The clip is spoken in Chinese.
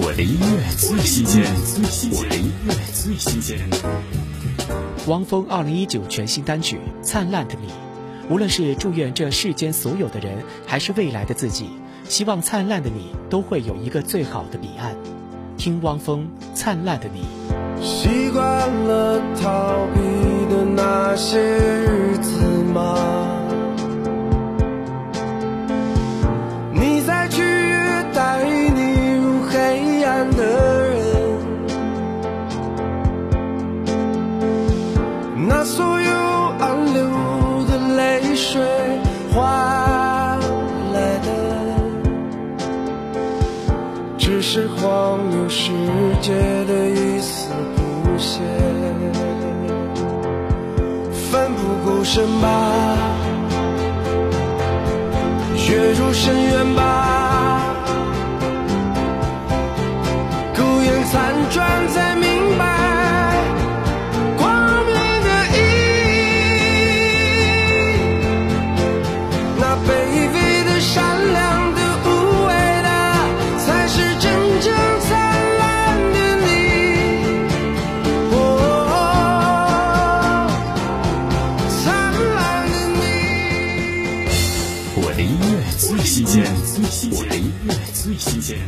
我的音乐最新鲜，我的音乐最新鲜。汪峰二零一九全新单曲《灿烂的你》，无论是祝愿这世间所有的人，还是未来的自己，希望灿烂的你都会有一个最好的彼岸。听汪峰《灿烂的你》。习惯了逃那所有暗流的泪水换来的，只是荒谬世界的一丝不屑。奋不顾身吧，跃入深渊音乐最新鲜，我的音乐最新鲜。